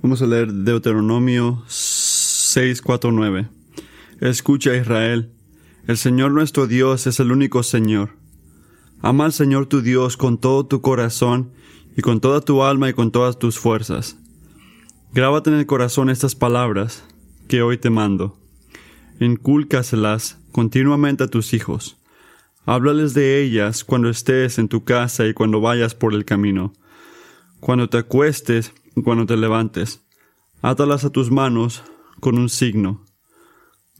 Vamos a leer Deuteronomio 6:49. Escucha Israel, el Señor nuestro Dios es el único Señor. Ama al Señor tu Dios con todo tu corazón y con toda tu alma y con todas tus fuerzas. Grábate en el corazón estas palabras que hoy te mando. Incúlcaselas continuamente a tus hijos. Háblales de ellas cuando estés en tu casa y cuando vayas por el camino, cuando te acuestes cuando te levantes. Átalas a tus manos con un signo.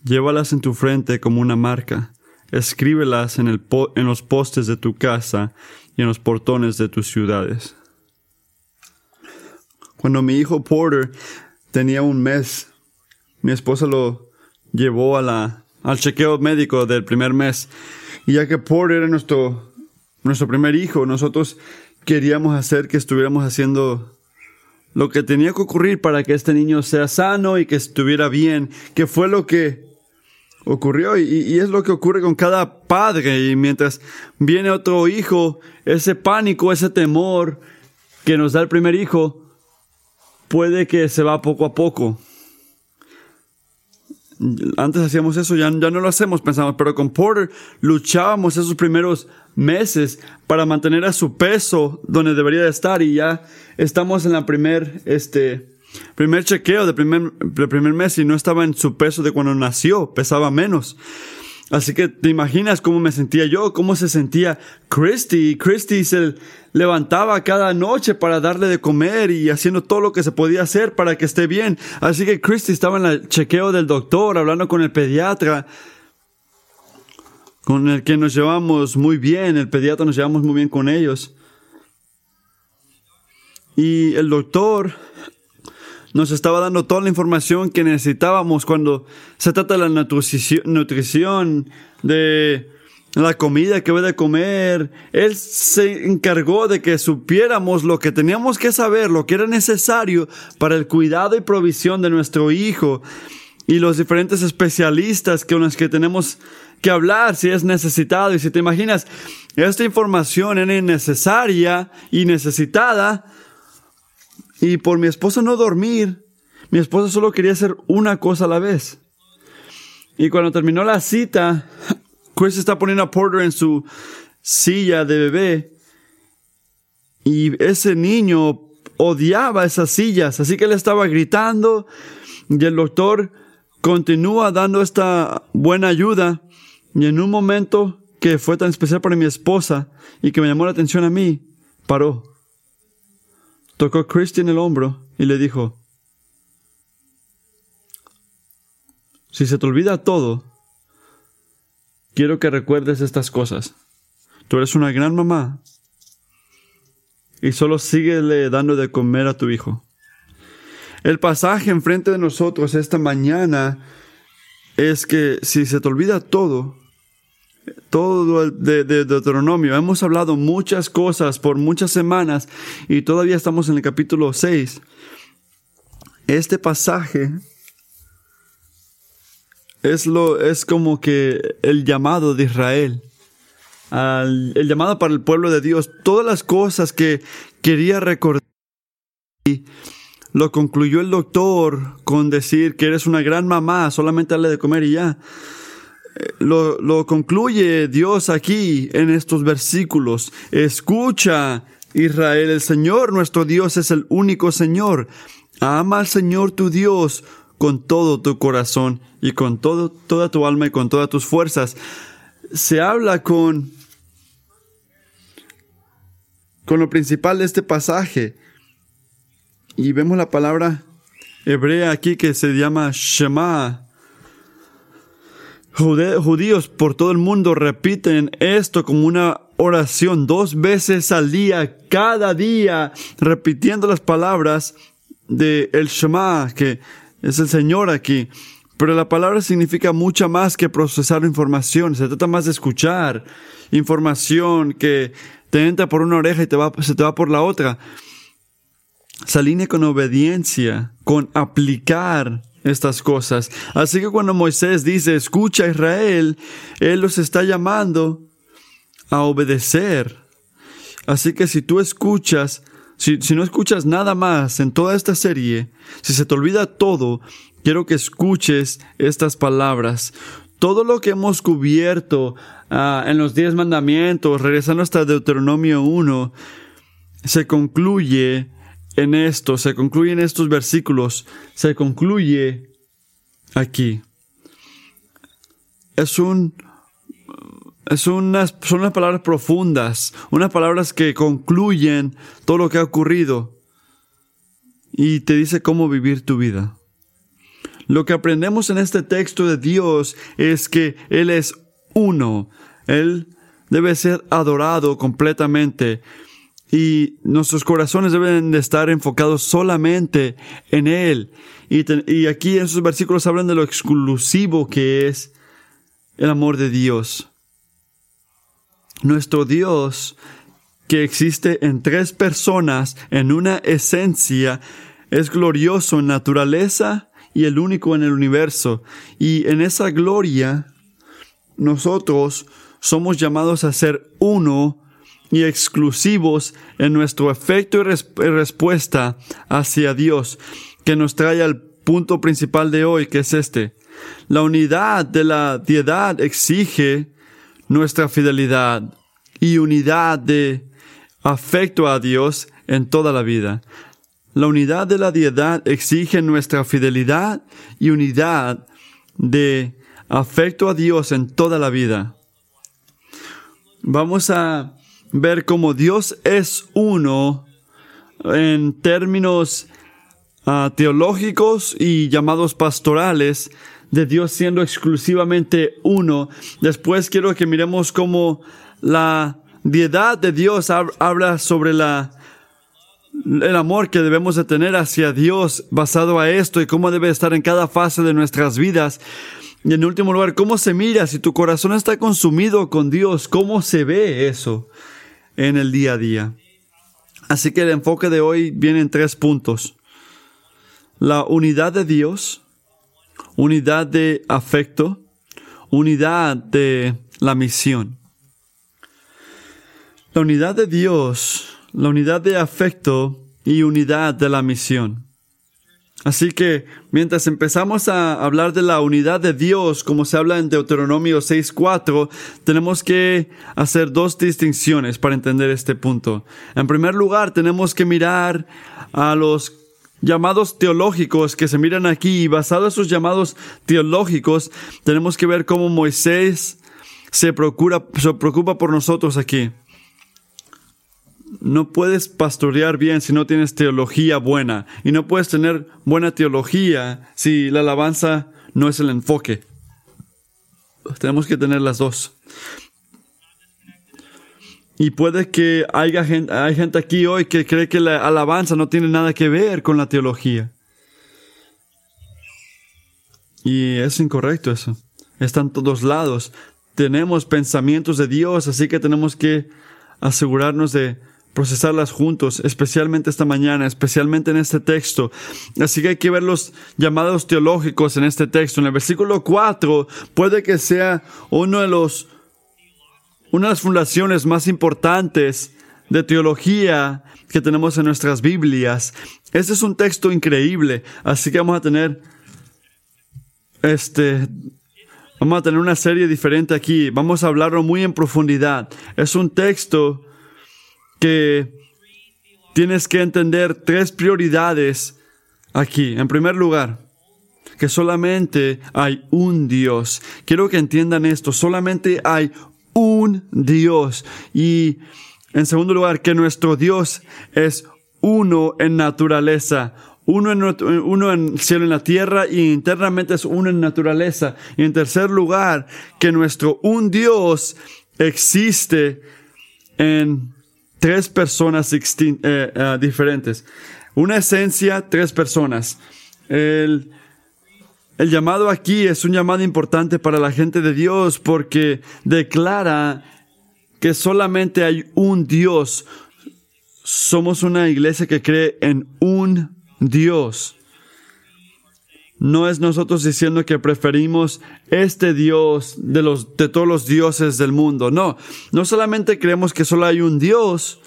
Llévalas en tu frente como una marca. Escríbelas en, los postes de tu casa y en los portones de tus ciudades. Cuando mi hijo Porter tenía un mes, mi esposa lo llevó al chequeo médico del primer mes. Y ya que Porter era nuestro, nuestro primer hijo, nosotros queríamos hacer que estuviéramos haciendo lo que tenía que ocurrir para que este niño sea sano y que estuviera bien, que fue lo que ocurrió y, y, es lo que ocurre con cada padre y mientras viene otro hijo, ese pánico, ese temor que nos da el primer hijo, puede que se va poco a poco. Antes hacíamos eso, ya, ya no lo hacemos, pensamos, pero con Porter luchábamos esos primeros meses para mantener a su peso donde debería de estar y ya estamos en la primer, este, primer chequeo de primer, de primer mes y no estaba en su peso de cuando nació, pesaba menos. Así que te imaginas cómo me sentía yo, cómo se sentía Christy. Christy se levantaba cada noche para darle de comer y haciendo todo lo que se podía hacer para que esté bien. Así que Christy estaba en el chequeo del doctor, hablando con el pediatra, con el que nos llevamos muy bien. El pediatra nos llevamos muy bien con ellos. Y el doctor nos estaba dando toda la información que necesitábamos cuando se trata de la nutrición, de la comida que voy a comer. Él se encargó de que supiéramos lo que teníamos que saber, lo que era necesario para el cuidado y provisión de nuestro hijo y los diferentes especialistas con los que tenemos que hablar si es necesitado. Y si te imaginas, esta información era innecesaria y necesitada y por mi esposa no dormir, mi esposa solo quería hacer una cosa a la vez. Y cuando terminó la cita, Chris está poniendo a Porter en su silla de bebé. Y ese niño odiaba esas sillas, así que él estaba gritando y el doctor continúa dando esta buena ayuda. Y en un momento que fue tan especial para mi esposa y que me llamó la atención a mí, paró tocó a Christy en el hombro y le dijo, si se te olvida todo, quiero que recuerdes estas cosas. Tú eres una gran mamá y solo síguele dando de comer a tu hijo. El pasaje enfrente de nosotros esta mañana es que si se te olvida todo, todo de, de, Deuteronomio. Hemos hablado muchas cosas por muchas semanas y todavía estamos en el capítulo 6. Este pasaje es, lo, es como que el llamado de Israel, el llamado para el pueblo de Dios, todas las cosas que quería recordar. Lo concluyó el doctor con decir que eres una gran mamá, solamente darle de comer y ya lo, concluye Dios aquí en estos versículos. Escucha, Israel, el Señor nuestro Dios es el único Señor. Ama al Señor tu Dios con todo tu corazón y con todo, toda tu alma y con todas tus fuerzas. Se habla con, con lo principal de este pasaje. Y vemos la palabra hebrea aquí que se llama Shema judíos por todo el mundo repiten esto como una oración dos veces al día, cada día, repitiendo las palabras de el Shema, que es el Señor aquí. Pero la palabra significa mucho más que procesar información, se trata más de escuchar información que te entra por una oreja y te va, se te va por la otra. Se alinea con obediencia, con aplicar estas cosas. Así que cuando Moisés dice, escucha Israel, Él los está llamando a obedecer. Así que si tú escuchas si, no escuchas nada más en toda esta serie, si se te olvida todo, quiero que escuches estas palabras. Todo lo que hemos cubierto ah, en los diez mandamientos, regresando hasta Deuteronomio 1, se concluye en esto, se concluye en estos versículos, se concluye aquí. Es un es unas, son unas palabras profundas, unas palabras que concluyen todo lo que ha ocurrido y te dice cómo vivir tu vida. Lo que aprendemos en este texto de Dios es que Él es uno. Él debe ser adorado completamente y nuestros corazones deben de estar enfocados solamente en Él. Y, y, aquí en esos versículos hablan de lo exclusivo que es el amor de Dios. Nuestro Dios, que existe en tres personas, en una esencia, es glorioso en naturaleza y el único en el universo. Y en esa gloria, nosotros somos llamados a ser uno y exclusivos en nuestro efecto y, respuesta hacia Dios, que nos trae al punto principal de hoy, que es este. La unidad de la diedad exige nuestra fidelidad y unidad de afecto a Dios en toda la vida. La unidad de la diedad exige nuestra fidelidad y unidad de afecto a Dios en toda la vida. Vamos a ver cómo Dios es uno en términos ah, teológicos y llamados pastorales, de Dios siendo exclusivamente uno. Después quiero que miremos cómo la diedad de Dios habla sobre el amor que debemos de tener hacia Dios basado a esto y cómo debe estar en cada fase de nuestras vidas. Y en último lugar, cómo se mira si tu corazón está consumido con Dios, cómo se ve eso en el día a día. Así que el enfoque de hoy viene en tres puntos. La unidad de Dios, unidad de afecto, unidad de la misión. La unidad de Dios, la unidad de afecto y unidad de la misión. Así que mientras empezamos a hablar de la unidad de Dios, como se habla en Deuteronomio 6.4, tenemos que hacer dos distinciones para entender este punto. En primer lugar, tenemos que mirar a los llamados teológicos que se miran aquí y basados en sus llamados teológicos, tenemos que ver cómo Moisés se, procura, se preocupa por nosotros aquí no puedes pastorear bien si no tienes teología buena. Y no puedes tener buena teología si la alabanza no es el enfoque. Tenemos que tener las dos. Y puede que haya gente, hay gente aquí hoy que cree que la alabanza no tiene nada que ver con la teología. Y es incorrecto eso. Está en todos lados. Tenemos pensamientos de Dios, así que tenemos que asegurarnos de procesarlas juntos, especialmente esta mañana, especialmente en este texto. Así que hay que ver los llamados teológicos en este texto. En el versículo 4 puede que sea uno de los, una de las fundaciones más importantes de teología que tenemos en nuestras Biblias. Este es un texto increíble, así que vamos a tener este vamos a tener una serie diferente aquí. Vamos a hablarlo muy en profundidad. Es un texto que tienes que entender tres prioridades aquí. En primer lugar, que solamente hay un Dios. Quiero que entiendan esto, solamente hay un Dios. Y en segundo lugar, que nuestro Dios es uno en naturaleza, uno en, uno en cielo en la tierra y internamente es uno en naturaleza. Y en tercer lugar, que nuestro un Dios existe en tres personas eh, eh, diferentes. Una esencia, tres personas. El, el llamado aquí es un llamado importante para la gente de Dios porque declara que solamente hay un Dios. Somos una iglesia que cree en un Dios. No es nosotros diciendo que preferimos este Dios de los, de todos los dioses del mundo. No, no solamente creemos que solo hay un Dios,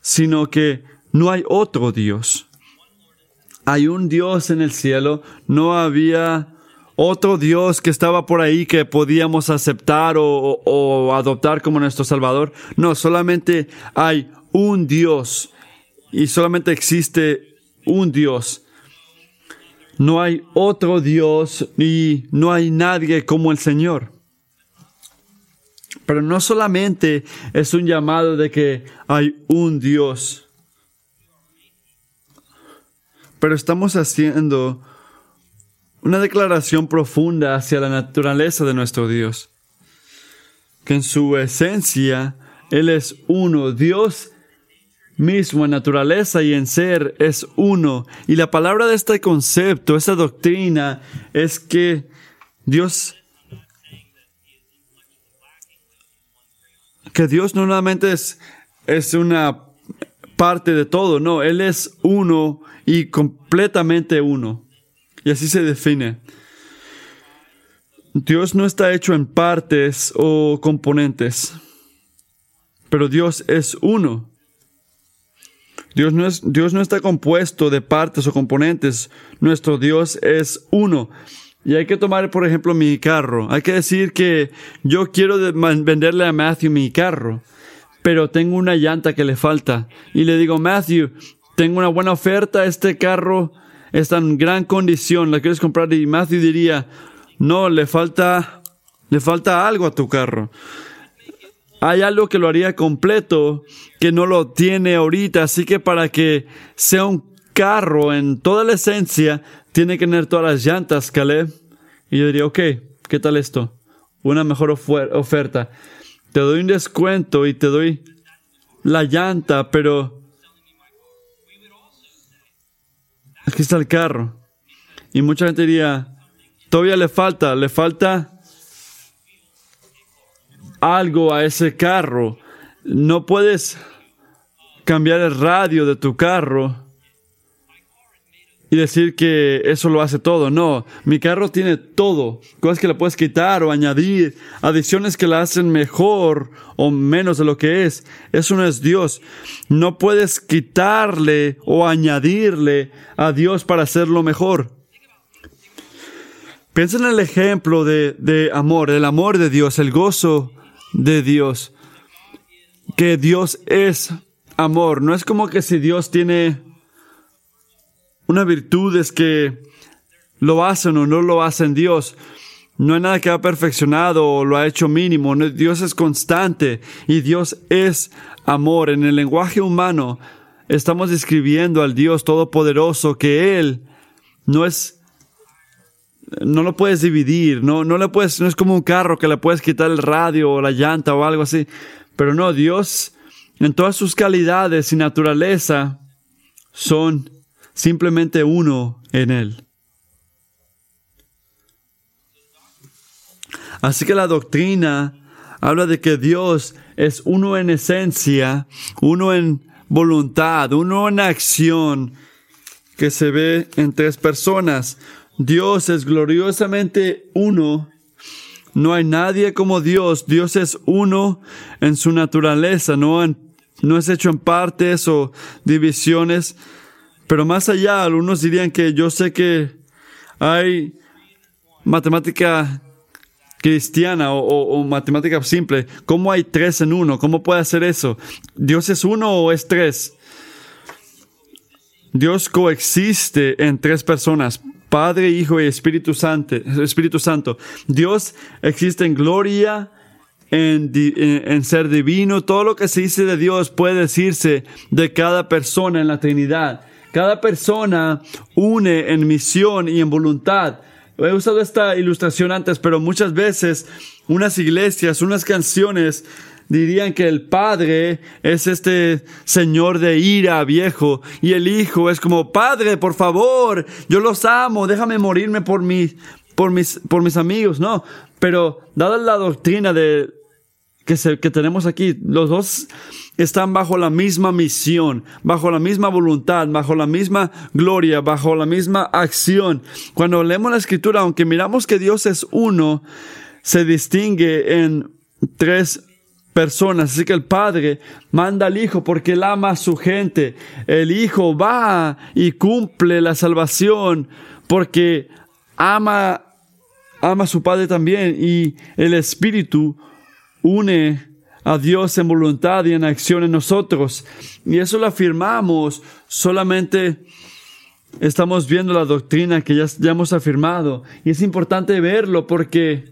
sino que no hay otro Dios. Hay un Dios en el cielo, no había otro Dios que estaba por ahí que podíamos aceptar o, o, adoptar como nuestro Salvador. No, solamente hay un Dios y solamente existe un Dios. No hay otro Dios y no hay nadie como el Señor. Pero no solamente es un llamado de que hay un Dios, pero estamos haciendo una declaración profunda hacia la naturaleza de nuestro Dios, que en su esencia Él es uno, Dios mismo en naturaleza y en ser es uno. Y la palabra de este concepto, esta doctrina, es que Dios que Dios no solamente es, es una parte de todo, no, Él es uno y completamente uno. Y así se define. Dios no está hecho en partes o componentes, pero Dios es uno. Dios no, es, Dios no está compuesto de partes o componentes, nuestro Dios es uno. Y hay que tomar, por ejemplo, mi carro. Hay que decir que yo quiero venderle a Matthew mi carro, pero tengo una llanta que le falta. Y le digo, Matthew, tengo una buena oferta, este carro está en gran condición, ¿la quieres comprar? Y Matthew diría, no, le falta, le falta algo a tu carro. Hay algo que lo haría completo, que no lo tiene ahorita, así que para que sea un carro en toda la esencia, tiene que tener todas las llantas, Caleb. Y yo diría, ok, ¿qué tal esto? Una mejor oferta. Te doy un descuento y te doy la llanta, pero aquí está el carro. Y mucha gente diría, todavía le falta, le falta algo a ese carro. No puedes cambiar el radio de tu carro y decir que eso lo hace todo. No, mi carro tiene todo. Cosas que le puedes quitar o añadir, adiciones que la hacen mejor o menos de lo que es. Eso no es Dios. No puedes quitarle o añadirle a Dios para hacerlo mejor. Piensa en el ejemplo de, de amor, el amor de Dios, el gozo de Dios. Que Dios es amor. No es como que si Dios tiene una virtud es que lo hacen o no lo hacen Dios. No hay nada que ha perfeccionado o lo ha hecho mínimo. Dios es constante y Dios es amor. En el lenguaje humano estamos describiendo al Dios todopoderoso que Él no es, no lo puedes dividir, no, no le puedes, no es como un carro que le puedes quitar el radio o la llanta o algo así. Pero no, Dios en todas sus calidades y naturaleza son simplemente uno en Él. Así que la doctrina habla de que Dios es uno en esencia, uno en voluntad, uno en acción, que se ve en tres personas. Dios es gloriosamente uno. No hay nadie como Dios. Dios es uno en su naturaleza, no, es hecho en partes o divisiones, pero más allá, algunos dirían que yo sé que hay matemática cristiana o, matemática simple. ¿Cómo hay tres en uno? ¿Cómo puede hacer eso? ¿Dios es uno o es tres? Dios coexiste en tres personas, Padre, Hijo y Espíritu Santo. Espíritu Santo. Dios existe en gloria, en, en, ser divino. Todo lo que se dice de Dios puede decirse de cada persona en la Trinidad. Cada persona une en misión y en voluntad. He usado esta ilustración antes, pero muchas veces unas iglesias, unas canciones dirían que el padre es este señor de ira viejo y el hijo es como, padre, por favor, yo los amo, déjame morirme por mis, por mis, por mis amigos. No, pero dada la doctrina de, que, se, que tenemos aquí, los dos están bajo la misma misión, bajo la misma voluntad, bajo la misma gloria, bajo la misma acción. Cuando leemos la escritura, aunque miramos que Dios es uno, se distingue en tres personas. Así que el Padre manda al Hijo porque él ama a su gente. El Hijo va y cumple la salvación porque ama, ama a su Padre también. Y el Espíritu une a Dios en voluntad y en acción en nosotros. Y eso lo afirmamos solamente estamos viendo la doctrina que ya, ya hemos afirmado. Y es importante verlo porque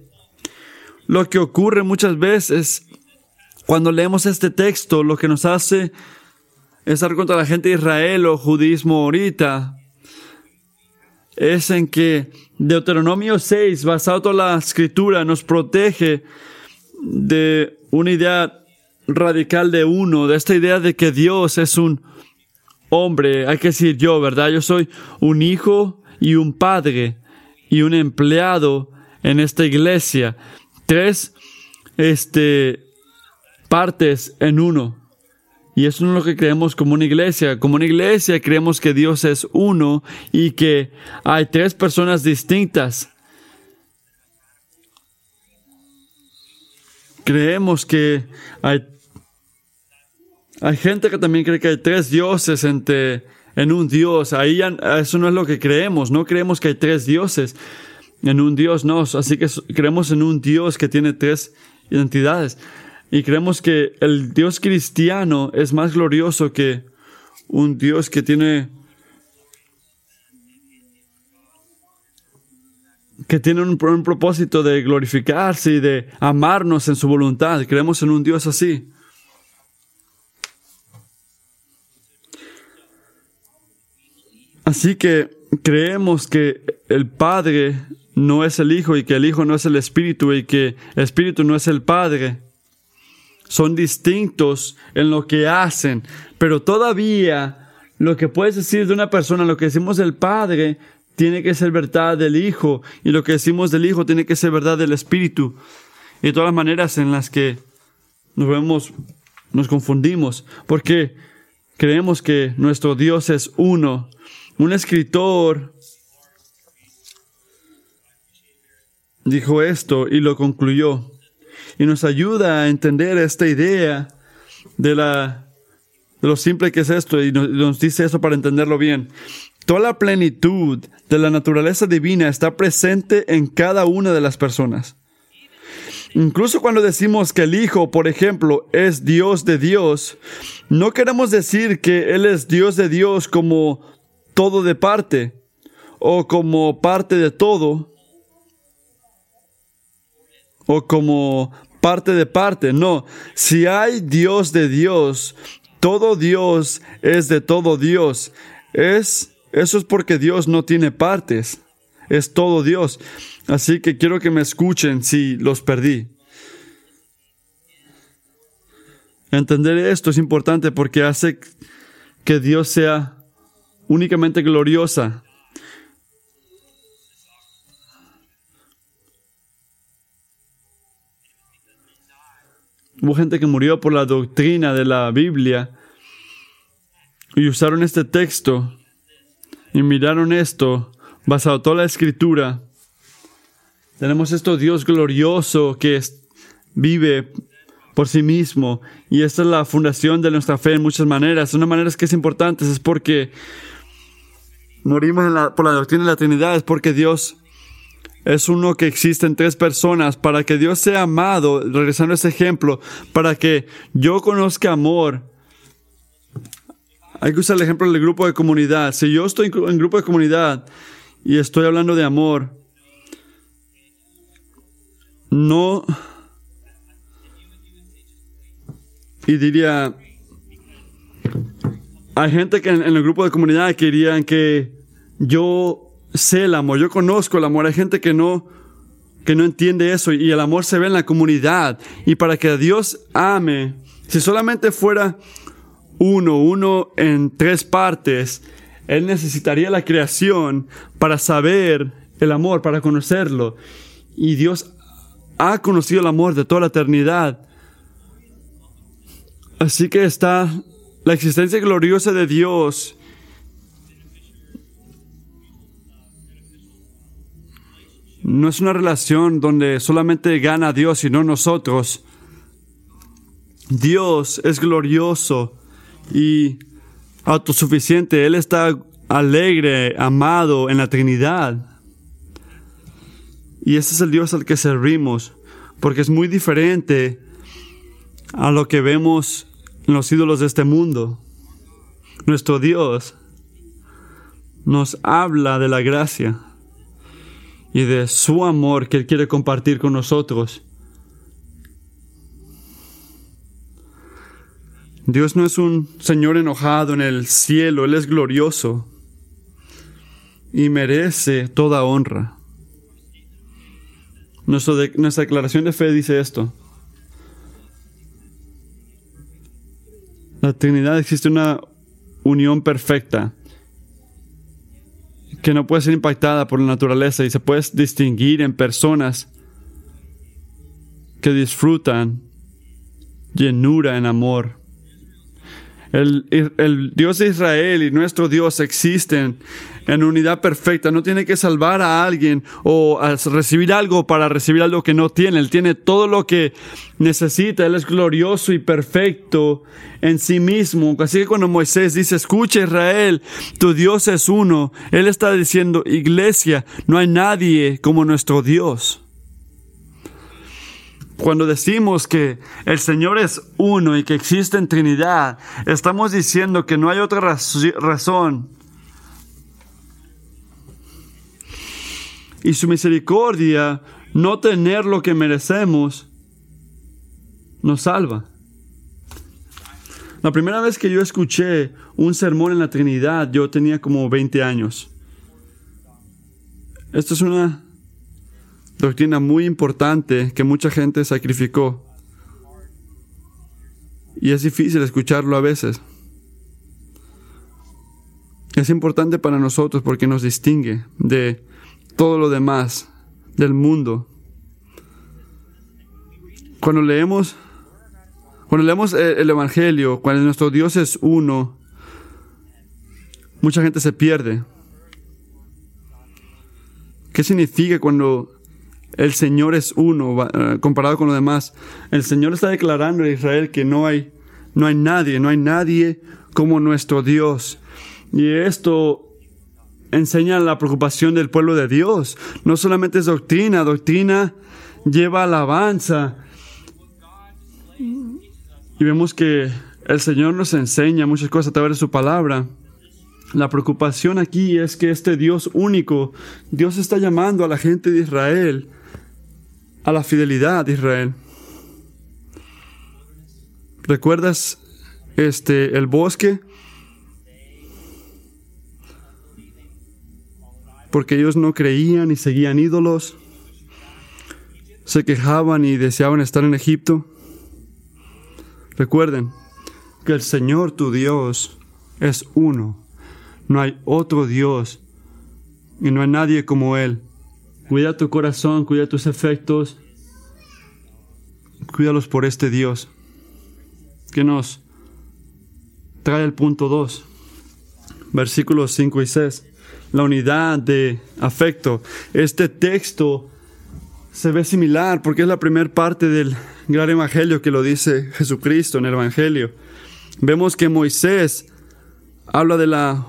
lo que ocurre muchas veces cuando leemos este texto, lo que nos hace estar contra la gente de Israel o judismo ahorita, es en que Deuteronomio 6, basado en toda la escritura, nos protege de una idea radical de uno, de esta idea de que Dios es un hombre, hay que decir yo, ¿verdad? Yo soy un hijo y un padre y un empleado en esta iglesia. Tres, este, partes en uno. Y eso no es lo que creemos como una iglesia. Como una iglesia creemos que Dios es uno y que hay tres personas distintas. Creemos que hay, hay gente que también cree que hay tres dioses entre, en un Dios. Ahí eso no es lo que creemos. No creemos que hay tres dioses en un Dios, no. Así que creemos en un Dios que tiene tres identidades. Y creemos que el Dios cristiano es más glorioso que un Dios que tiene que tiene un, un, propósito de glorificarse y de amarnos en su voluntad. Creemos en un Dios así. Así que creemos que el Padre no es el Hijo y que el Hijo no es el Espíritu y que el Espíritu no es el Padre. Son distintos en lo que hacen, pero todavía lo que puedes decir de una persona, lo que decimos del Padre, tiene que ser verdad del Hijo y lo que decimos del Hijo tiene que ser verdad del Espíritu. Y todas las maneras en las que nos vemos, nos confundimos, porque creemos que nuestro Dios es uno. Un escritor dijo esto y lo concluyó. Y nos ayuda a entender esta idea de, la, de lo simple que es esto y nos, nos dice eso para entenderlo bien. Toda la plenitud de la naturaleza divina está presente en cada una de las personas. Incluso cuando decimos que el Hijo, por ejemplo, es Dios de Dios, no queremos decir que Él es Dios de Dios como todo de parte o como parte de todo, o como parte de parte. No, si hay Dios de Dios, todo Dios es de todo Dios. Es, eso es porque Dios no tiene partes. Es todo Dios. Así que quiero que me escuchen si los perdí. Entender esto es importante porque hace que Dios sea únicamente gloriosa Hubo gente que murió por la doctrina de la Biblia y usaron este texto y miraron esto basado toda la escritura. Tenemos esto Dios glorioso que vive por sí mismo y esta es la fundación de nuestra fe en muchas maneras. Una manera que es importante es porque morimos por la doctrina de la Trinidad, es porque Dios es uno que existe en tres personas para que Dios sea amado, regresando a ese ejemplo, para que yo conozca amor. Hay que usar el ejemplo del grupo de comunidad. Si yo estoy en grupo de comunidad y estoy hablando de amor, no... Y diría, hay gente que en, el grupo de comunidad querían que yo sé el amor, yo conozco el amor. Hay gente que no, que no entiende eso y el amor se ve en la comunidad. Y para que Dios ame, si solamente fuera uno, uno en tres partes, Él necesitaría la creación para saber el amor, para conocerlo. Y Dios ha conocido el amor de toda la eternidad. Así que está la existencia gloriosa de Dios No es una relación donde solamente gana Dios y no nosotros. Dios es glorioso y autosuficiente. Él está alegre, amado en la Trinidad. Y ese es el Dios al que servimos, porque es muy diferente a lo que vemos en los ídolos de este mundo. Nuestro Dios nos habla de la gracia y de su amor que Él quiere compartir con nosotros. Dios no es un Señor enojado en el cielo, Él es glorioso y merece toda honra. nuestra declaración de fe dice esto. La Trinidad existe una unión perfecta que no puede ser impactada por la naturaleza y se puede distinguir en personas que disfrutan llenura en amor. El, Dios de Israel y nuestro Dios existen en unidad perfecta. No tiene que salvar a alguien o recibir algo para recibir algo que no tiene. Él tiene todo lo que necesita. Él es glorioso y perfecto en sí mismo. Así que cuando Moisés dice, escucha Israel, tu Dios es uno, Él está diciendo, iglesia, no hay nadie como nuestro Dios. Cuando decimos que el Señor es uno y que existe en Trinidad, estamos diciendo que no hay otra razón. Y su misericordia, no tener lo que merecemos, nos salva. La primera vez que yo escuché un sermón en la Trinidad, yo tenía como 20 años. Esto es una doctrina muy importante que mucha gente sacrificó. Y es difícil escucharlo a veces. Es importante para nosotros porque nos distingue de todo lo demás del mundo. Cuando leemos cuando leemos el Evangelio, cuando nuestro Dios es uno, mucha gente se pierde. ¿Qué significa cuando el Señor es uno eh, comparado con lo demás. El Señor está declarando a Israel que no hay, no hay nadie, no hay nadie como nuestro Dios. Y esto enseña la preocupación del pueblo de Dios. No solamente es doctrina, doctrina lleva alabanza. Y vemos que el Señor nos enseña muchas cosas a través de su palabra. La preocupación aquí es que este Dios único, Dios está llamando a la gente de Israel a la fidelidad de Israel. ¿Recuerdas este el bosque? Porque ellos no creían y seguían ídolos. Se quejaban y deseaban estar en Egipto. Recuerden que el Señor tu Dios es uno. No hay otro Dios y no hay nadie como Él. Cuida tu corazón, cuida tus efectos. Cuídalos por este Dios que nos trae el punto 2, versículos 5 y 6. La unidad de afecto. Este texto se ve similar porque es la primera parte del gran evangelio que lo dice Jesucristo en el evangelio. Vemos que Moisés habla de la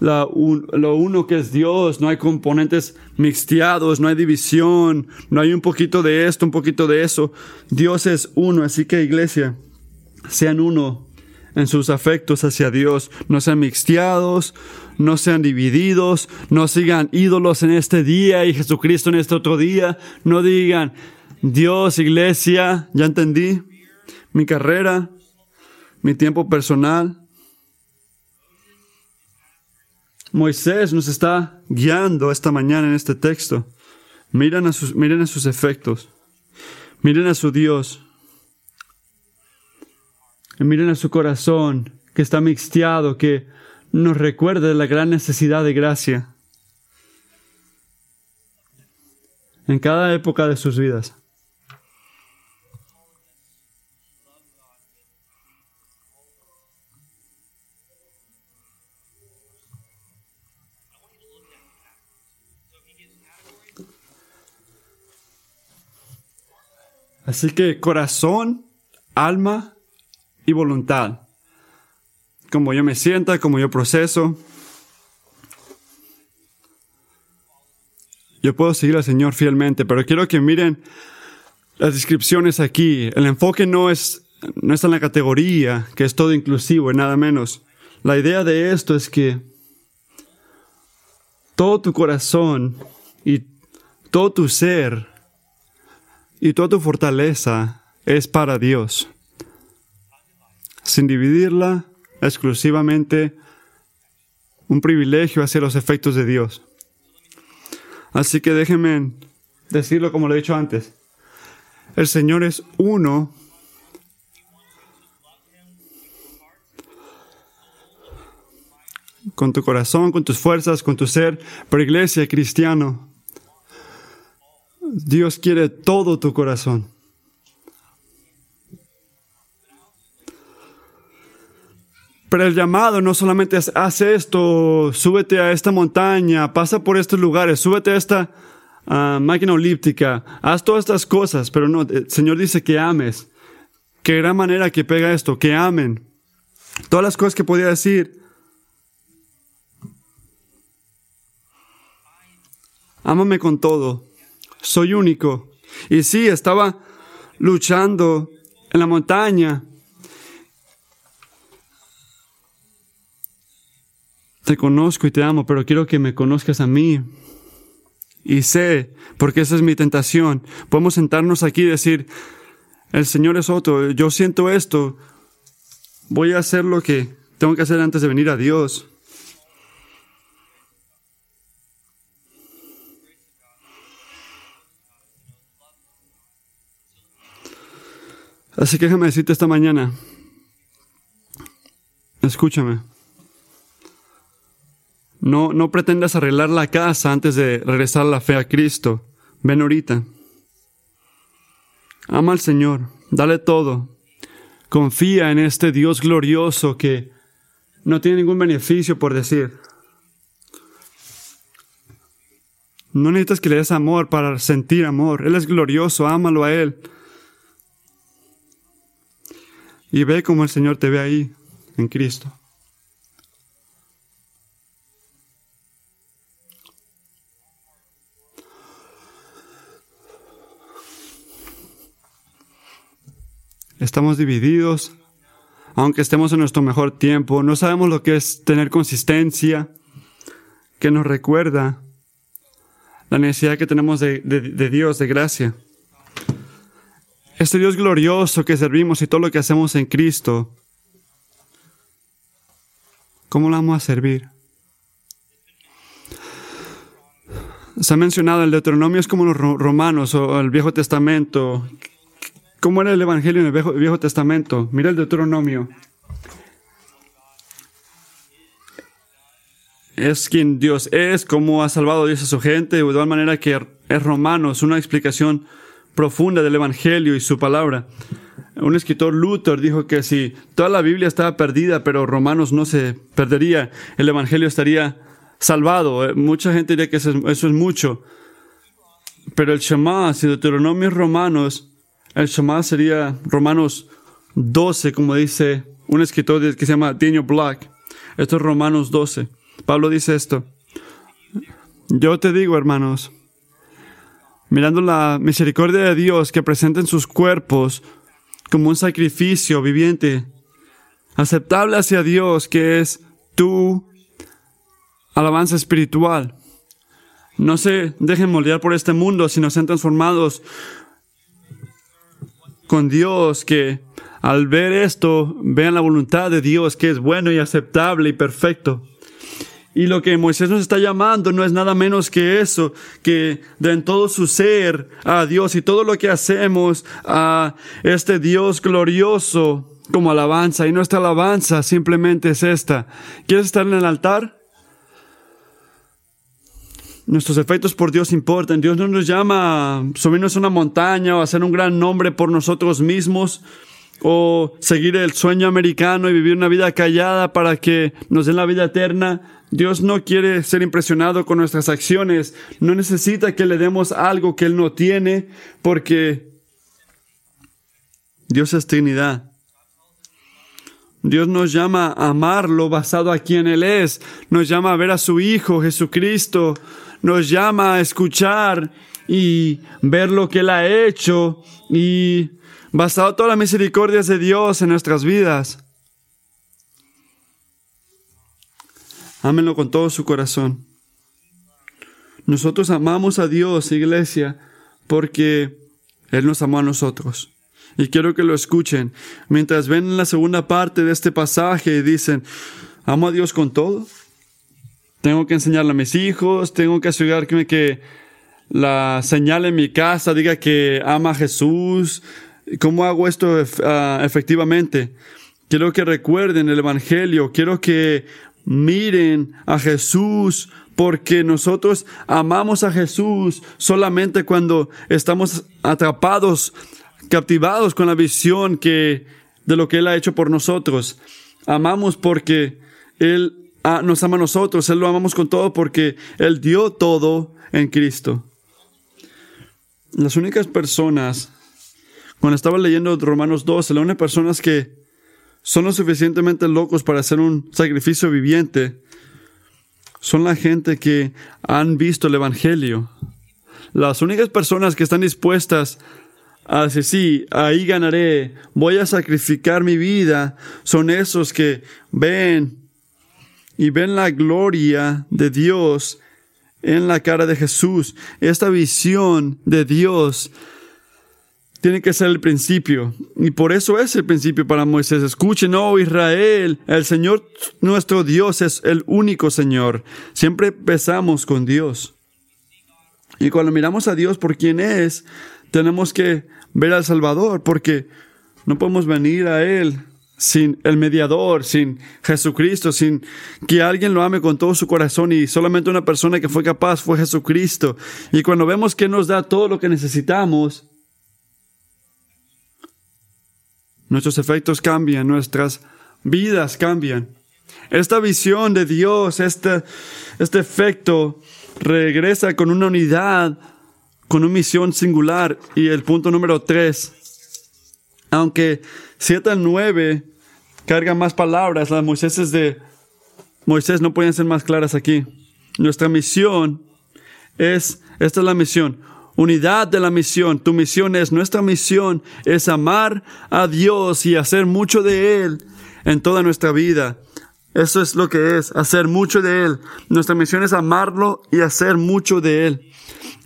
lo uno que es Dios, no hay componentes mixteados, no hay división, no hay un poquito de esto, un poquito de eso. Dios es uno, así que iglesia, sean uno en sus afectos hacia Dios, no sean mixteados, no sean divididos, no sigan ídolos en este día y Jesucristo en este otro día, no digan, Dios, iglesia, ya entendí, mi carrera, mi tiempo personal, Moisés nos está guiando esta mañana en este texto. Miren a sus, miren a sus efectos. Miren a su Dios. Y miren a su corazón que está mixteado, que nos recuerda la gran necesidad de gracia en cada época de sus vidas. Así que corazón, alma y voluntad. Como yo me sienta, como yo proceso. Yo puedo seguir al Señor fielmente, pero quiero que miren las descripciones aquí. El enfoque no es, no está en la categoría, que es todo inclusivo y nada menos. La idea de esto es que todo tu corazón y todo tu ser y toda tu fortaleza es para Dios, sin dividirla exclusivamente un privilegio hacia los efectos de Dios. Así que déjenme decirlo como lo he dicho antes. El Señor es uno. Con tu corazón, con tus fuerzas, con tu ser. Pero iglesia, cristiano, Dios quiere todo tu corazón. Pero el llamado no solamente es, haz esto, súbete a esta montaña, pasa por estos lugares, súbete a esta ah, máquina olíptica, haz todas estas cosas, pero no, el Señor dice que ames. Qué gran manera que pega esto, que amen. Todas las cosas que podía decir. Ámame con todo. Soy único. Y sí, estaba luchando en la montaña Te conozco y te amo, pero quiero que me conozcas a mí. Y sé, porque esa es mi tentación. Podemos sentarnos aquí y decir, el Señor es otro, yo siento esto, voy a hacer lo que tengo que hacer antes de venir a Dios. Así que déjame decirte esta mañana, escúchame. No, no pretendas arreglar la casa antes de regresar la fe a Cristo. Ven ahorita. Ama al Señor, dale todo. Confía en este Dios glorioso que no tiene ningún beneficio por decir. No necesitas que le des amor para sentir amor. Él es glorioso, ámalo a Él. Y ve como el Señor te ve ahí, en Cristo. Estamos divididos, aunque estemos en nuestro mejor tiempo. No sabemos lo que es tener consistencia, que nos recuerda la necesidad que tenemos de, Dios, de gracia. Este Dios glorioso que servimos y todo lo que hacemos en Cristo, ¿cómo lo vamos a servir? Se ha mencionado el Deuteronomio es como los romanos o el Viejo Testamento, ¿Cómo era el Evangelio en el Viejo, Testamento? Mira el Deuteronomio. Es quien Dios es, cómo ha salvado a Dios a su gente, de igual manera que es romano, es una explicación profunda del Evangelio y su palabra. Un escritor Luther dijo que si toda la Biblia estaba perdida, pero Romanos no se perdería, el Evangelio estaría salvado. Eh, mucha gente diría que eso es, mucho. Pero el Shema, si Deuteronomio Romanos el Shema sería Romanos 12, como dice un escritor que se llama Daniel Black. Esto es Romanos 12. Pablo dice esto. Yo te digo, hermanos, mirando la misericordia de Dios que presenten sus cuerpos como un sacrificio viviente, aceptable hacia Dios, que es tu alabanza espiritual. No se dejen moldear por este mundo, sino sean transformados con Dios, que al ver esto vean la voluntad de Dios, que es bueno y aceptable y perfecto. Y lo que Moisés nos está llamando no es nada menos que eso, que den todo su ser a Dios y todo lo que hacemos a este Dios glorioso como alabanza. Y nuestra alabanza simplemente es esta. ¿Quieres estar en el altar? Nuestros efectos por Dios importan. Dios no nos llama a subirnos a una montaña o a hacer un gran nombre por nosotros mismos o seguir el sueño americano y vivir una vida callada para que nos den la vida eterna. Dios no quiere ser impresionado con nuestras acciones. No necesita que le demos algo que Él no tiene porque Dios es Trinidad. Dios nos llama a amarlo basado a quien Él es. Nos llama a ver a su Hijo Jesucristo. Nos llama a escuchar y ver lo que Él ha hecho y basado todas las misericordias de Dios en nuestras vidas. Ámenlo con todo su corazón. Nosotros amamos a Dios, iglesia, porque Él nos amó a nosotros. Y quiero que lo escuchen. Mientras ven la segunda parte de este pasaje y dicen, amo a Dios con todo. Tengo que enseñarle a mis hijos, tengo que asegurarme que la señal en mi casa diga que ama a Jesús. ¿Cómo hago esto ah, efectivamente? Quiero que recuerden el Evangelio, quiero que miren a Jesús porque nosotros amamos a Jesús solamente cuando estamos atrapados, captivados con la visión que de lo que él ha hecho por nosotros. Amamos porque él ah, nos ama a nosotros, él lo amamos con todo porque él dio todo en Cristo. Las únicas personas cuando estaba leyendo Romanos 12, las únicas personas que son lo suficientemente locos para hacer un sacrificio viviente son la gente que han visto el Evangelio. Las únicas personas que están dispuestas a decir, sí, ahí ganaré, voy a sacrificar mi vida, son esos que ven y ven la gloria de Dios en la cara de Jesús. Esta visión de Dios tiene que ser el principio. Y por eso es el principio para Moisés. Escuchen, oh Israel, el Señor nuestro Dios es el único Señor. Siempre empezamos con Dios. Y cuando miramos a Dios por quien es, tenemos que ver al Salvador, porque no podemos venir a Él sin el mediador, sin Jesucristo, sin que alguien lo ame con todo su corazón y solamente una persona que fue capaz fue Jesucristo. Y cuando vemos que nos da todo lo que necesitamos, Nuestros efectos cambian, nuestras vidas cambian. Esta visión de Dios, este, este efecto, regresa con una unidad, con una misión singular. Y el punto número tres, aunque 7 al 9 cargan más palabras, las Moisés de Moisés no pueden ser más claras aquí. Nuestra misión es, esta es la misión, unidad de la misión. Tu misión es, nuestra misión es amar a Dios y hacer mucho de Él en toda nuestra vida. Eso es lo que es, hacer mucho de Él. Nuestra misión es amarlo y hacer mucho de Él.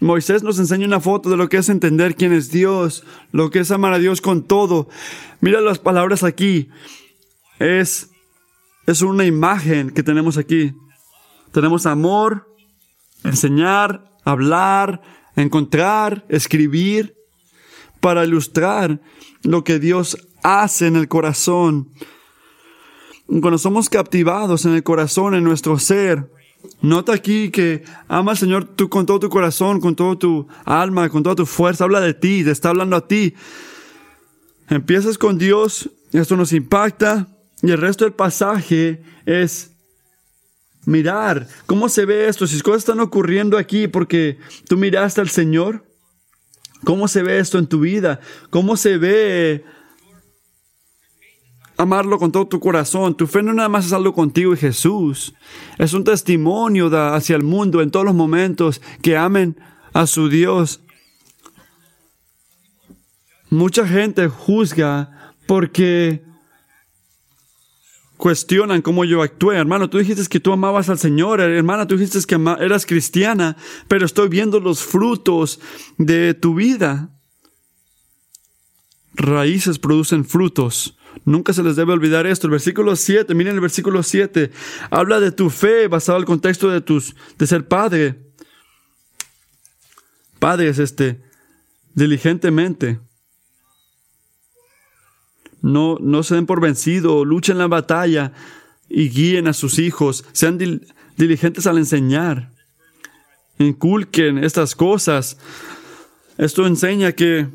Moisés nos enseña una foto de lo que es entender quién es Dios, lo que es amar a Dios con todo. Mira las palabras aquí. Es, es una imagen que tenemos aquí. Tenemos amor, enseñar, hablar, encontrar, escribir, para ilustrar lo que Dios hace en el corazón. Cuando somos captivados en el corazón, en nuestro ser, nota aquí que ama al Señor tú con todo tu corazón, con toda tu alma, con toda tu fuerza, habla de ti, te está hablando a ti. Empiezas con Dios, esto nos impacta y el resto del pasaje es mirar. Cómo se ve esto, si cosas están ocurriendo aquí porque tú miraste al Señor, cómo se ve esto en tu vida, cómo se ve amarlo con todo tu corazón. Tu fe no nada más es algo contigo y Jesús, es un testimonio hacia el mundo en todos los momentos que amen a su Dios. Mucha gente juzga porque cuestionan cómo yo actué. Hermano, tú dijiste que tú amabas al Señor. Hermana, tú dijiste que eras cristiana, pero estoy viendo los frutos de tu vida. Raíces producen frutos. Nunca se les debe olvidar esto. El versículo 7, miren el versículo 7, habla de tu fe basado al contexto de, tus, de ser padre. Padres, este, diligentemente. No, no se den por vencido, luchen la batalla y guíen a sus hijos, sean diligentes al enseñar, inculquen estas cosas. Esto enseña que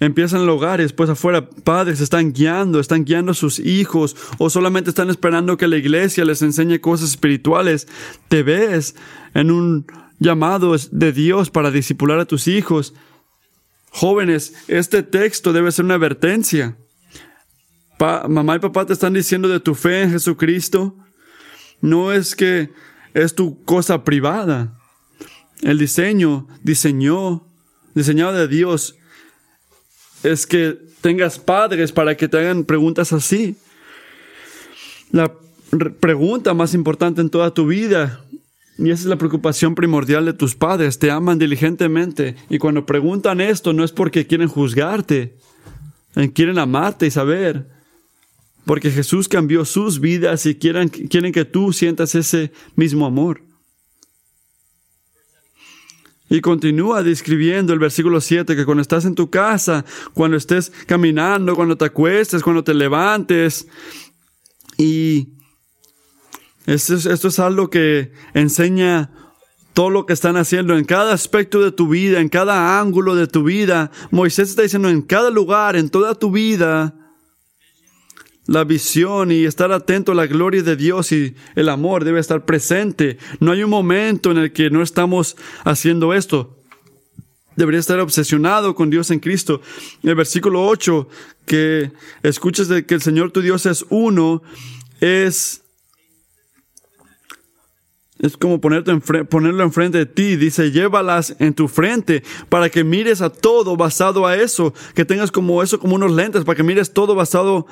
empiezan en el hogar y después afuera padres están guiando, están guiando a sus hijos o solamente están esperando que la iglesia les enseñe cosas espirituales. Te ves en un llamado de Dios para disipular a tus hijos Jóvenes, este texto debe ser una advertencia. mamá y papá te están diciendo de tu fe en Jesucristo. No es que es tu cosa privada. El diseño, diseñó, diseñado de Dios, es que tengas padres para que te hagan preguntas así. La pregunta más importante en toda tu vida y esa es la preocupación primordial de tus padres. Te aman diligentemente. Y cuando preguntan esto no es porque quieren juzgarte. Eh, quieren amarte y saber. Porque Jesús cambió sus vidas y quieren, quieren que tú sientas ese mismo amor. Y continúa describiendo el versículo 7 que cuando estás en tu casa, cuando estés caminando, cuando te acuestes, cuando te levantes, y esto es, algo que enseña todo lo que están haciendo en cada aspecto de tu vida, en cada ángulo de tu vida. Moisés está diciendo en cada lugar, en toda tu vida, la visión y estar atento a la gloria de Dios y el amor debe estar presente. No hay un momento en el que no estamos haciendo esto. Debería estar obsesionado con Dios en Cristo. El versículo 8, que escuches de que el Señor tu Dios es uno, es es como ponerte ponerlo enfrente de ti. Dice, llévalas en tu frente para que mires a todo basado a eso. Que tengas como eso, como unos lentes, para que mires todo basado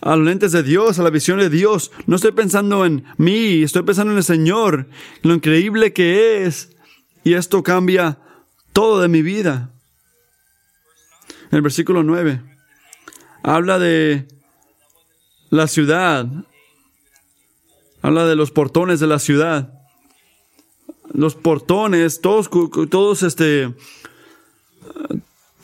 a los lentes de Dios, a la visión de Dios. No estoy pensando en mí, estoy pensando en el Señor, lo increíble que es. Y esto cambia todo de mi vida. En el versículo 9 habla de la ciudad, Habla de los portones de la ciudad. Los portones, todos, todos este,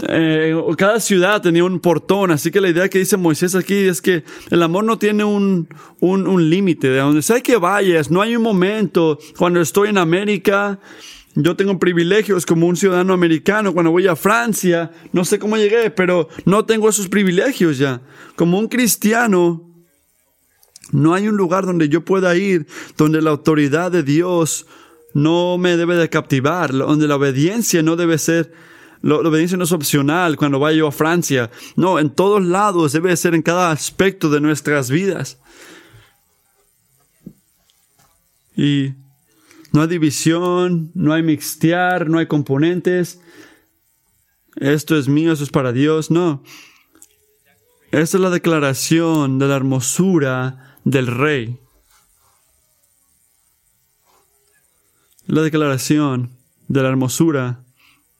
eh, cada ciudad tenía un portón, así que la idea que dice Moisés aquí es que el amor no tiene un, un, límite, de donde sea que vayas, no hay un momento, cuando estoy en América, yo tengo privilegios como un ciudadano americano, cuando voy a Francia, no sé cómo llegué, pero no tengo esos privilegios ya. Como un cristiano, no hay un lugar donde yo pueda ir donde la autoridad de Dios no me debe de captivar, donde la obediencia no debe ser, la obediencia no es opcional cuando vaya yo a Francia. No, en todos lados debe ser en cada aspecto de nuestras vidas. Y no hay división, no hay mixtear, no hay componentes. Esto es mío, eso es para Dios. No. Esta es la declaración de la hermosura del rey. La declaración de la hermosura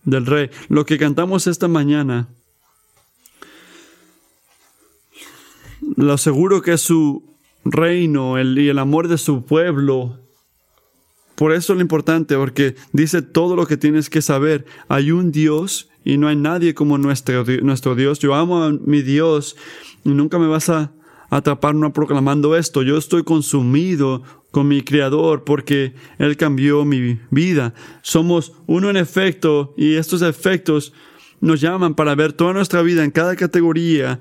del rey. Lo que cantamos esta mañana. Lo aseguro que es su reino y el amor de su pueblo. Por eso es lo importante, porque dice todo lo que tienes que saber. Hay un Dios y no hay nadie como nuestro, nuestro Dios. Yo amo a mi Dios y nunca me vas a atraparnos proclamando esto. Yo estoy consumido con mi Creador porque Él cambió mi vida. Somos uno en efecto y estos efectos nos llaman para ver toda nuestra vida en cada categoría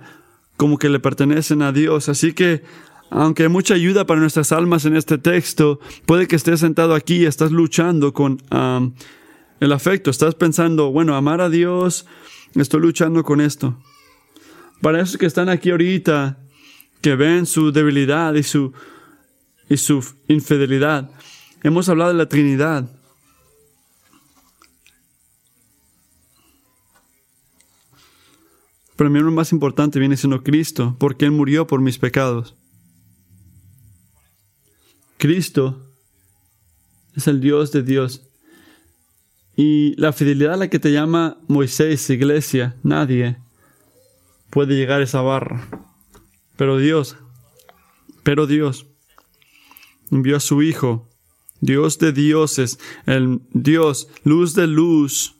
como que le pertenecen a Dios. Así que, aunque hay mucha ayuda para nuestras almas en este texto, puede que estés sentado aquí y estás luchando con el afecto. Estás pensando, bueno, amar a Dios, estoy luchando con esto. Para esos que están aquí ahorita que ven su debilidad y su, y su infidelidad. Hemos hablado de la Trinidad. Pero el miembro más importante viene siendo Cristo, porque Él murió por mis pecados. Cristo es el Dios de Dios. Y la fidelidad a la que te llama Moisés, iglesia, nadie puede llegar a esa barra. Pero Dios, pero Dios envió a su Hijo, Dios de dioses, el Dios, luz de luz,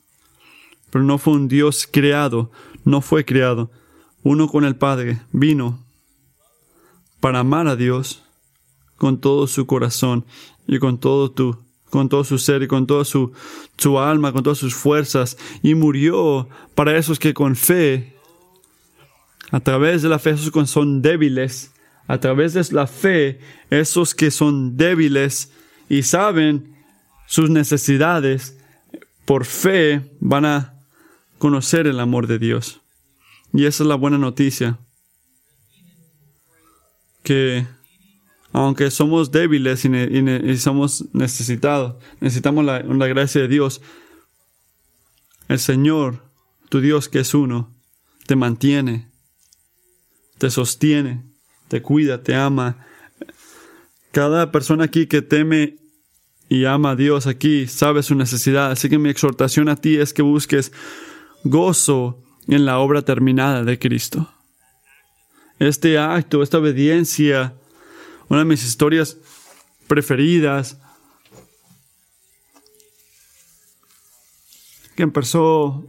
pero no fue un Dios creado, no fue creado. Uno con el Padre vino para amar a Dios con todo su corazón y con todo tu con todo su ser y con toda su, su alma, con todas sus fuerzas, y murió para esos que con fe a través de la fe, esos que son débiles, a través de la fe, esos que son débiles y saben sus necesidades, por fe van a conocer el amor de Dios. Y esa es la buena noticia. Que aunque somos débiles y, somos necesitados, necesitamos la, la gracia de Dios, el Señor, tu Dios que es uno, te mantiene, te sostiene, te cuida, te ama. Cada persona aquí que teme y ama a Dios aquí sabe su necesidad. Así que mi exhortación a ti es que busques gozo en la obra terminada de Cristo. Este acto, esta obediencia, una de mis historias preferidas, que empezó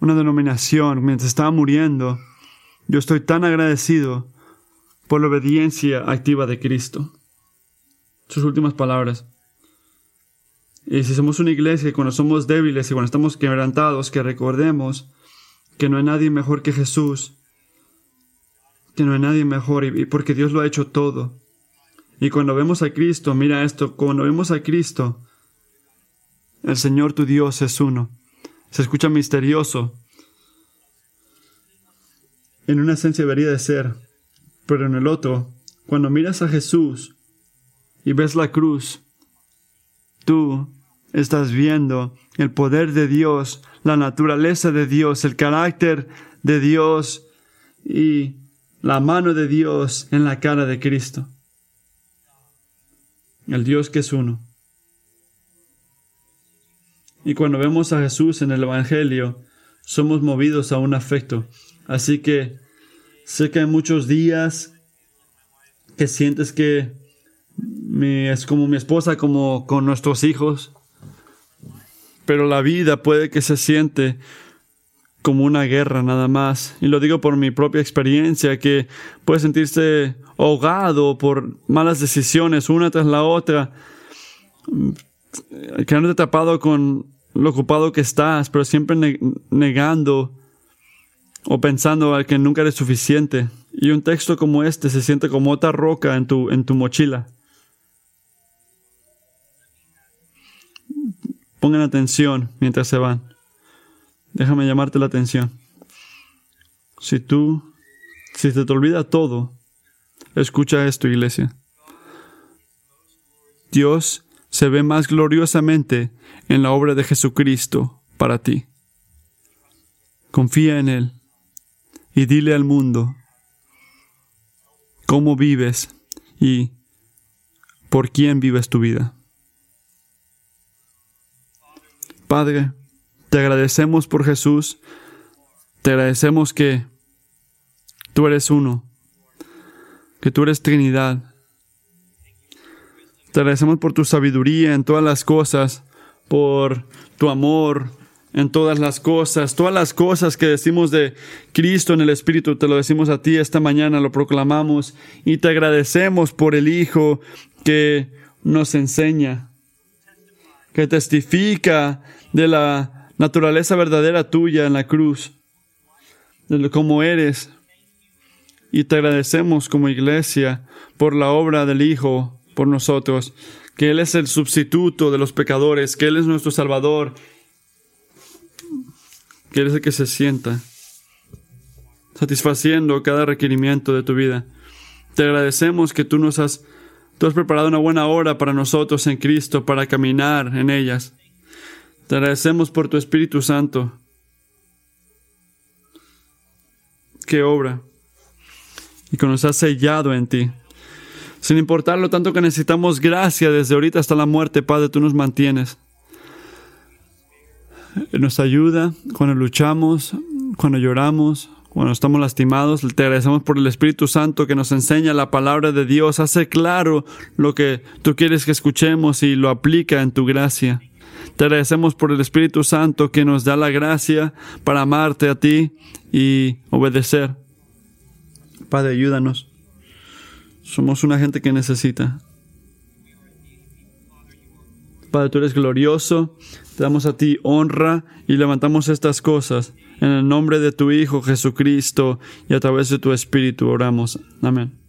una denominación mientras estaba muriendo. Yo estoy tan agradecido por la obediencia activa de Cristo. Sus últimas palabras. Y si somos una iglesia, cuando somos débiles y cuando estamos quebrantados, que recordemos que no hay nadie mejor que Jesús, que no hay nadie mejor y, porque Dios lo ha hecho todo. Y cuando vemos a Cristo, mira esto, cuando vemos a Cristo, el Señor tu Dios es uno. Se escucha misterioso. En una esencia debería de ser, pero en el otro, cuando miras a Jesús y ves la cruz, tú estás viendo el poder de Dios, la naturaleza de Dios, el carácter de Dios y la mano de Dios en la cara de Cristo. El Dios que es uno. Y cuando vemos a Jesús en el Evangelio, somos movidos a un afecto. Así que sé que hay muchos días que sientes que es como mi esposa, como con nuestros hijos. Pero la vida puede que se siente como una guerra nada más. Y lo digo por mi propia experiencia, que puede sentirse ahogado por malas decisiones una tras la otra, quedándote tapado con lo ocupado que estás, pero siempre negando o pensando que nunca eres suficiente. Y un texto como este se siente como otra roca en tu, en tu mochila. Pongan atención mientras se van. Déjame llamarte la atención. Si tú, si se te olvida todo, escucha esto, iglesia. Dios se ve más gloriosamente en la obra de Jesucristo para ti. Confía en Él y dile al mundo cómo vives y por quién vives tu vida. Padre, te agradecemos por Jesús, te agradecemos que tú eres uno, que tú eres Trinidad. Te agradecemos por tu sabiduría en todas las cosas, por tu amor en todas las cosas, todas las cosas que decimos de Cristo en el Espíritu, te lo decimos a ti esta mañana, lo proclamamos y te agradecemos por el Hijo que nos enseña, que testifica de la naturaleza verdadera tuya en la cruz, de cómo eres. Y te agradecemos como iglesia por la obra del Hijo, por nosotros, que Él es el sustituto de los pecadores, que Él es nuestro Salvador, que Él es el que se sienta satisfaciendo cada requerimiento de tu vida. Te agradecemos que tú nos has, tú has preparado una buena hora para nosotros en Cristo, para caminar en ellas. Te agradecemos por tu Espíritu Santo. Qué obra. Y que nos has sellado en ti. Sin importar lo tanto que necesitamos gracia desde ahorita hasta la muerte, Padre, tú nos mantienes. Nos ayuda cuando luchamos, cuando lloramos, cuando estamos lastimados. Te agradecemos por el Espíritu Santo que nos enseña la palabra de Dios, hace claro lo que tú quieres que escuchemos y lo aplica en tu gracia. Te agradecemos por el Espíritu Santo que nos da la gracia para amarte a ti y obedecer. Padre, ayúdanos. Somos una gente que necesita. Padre, tú eres glorioso. Te damos a ti honra y levantamos estas cosas. En el nombre de tu Hijo Jesucristo y a través de tu Espíritu oramos. Amén.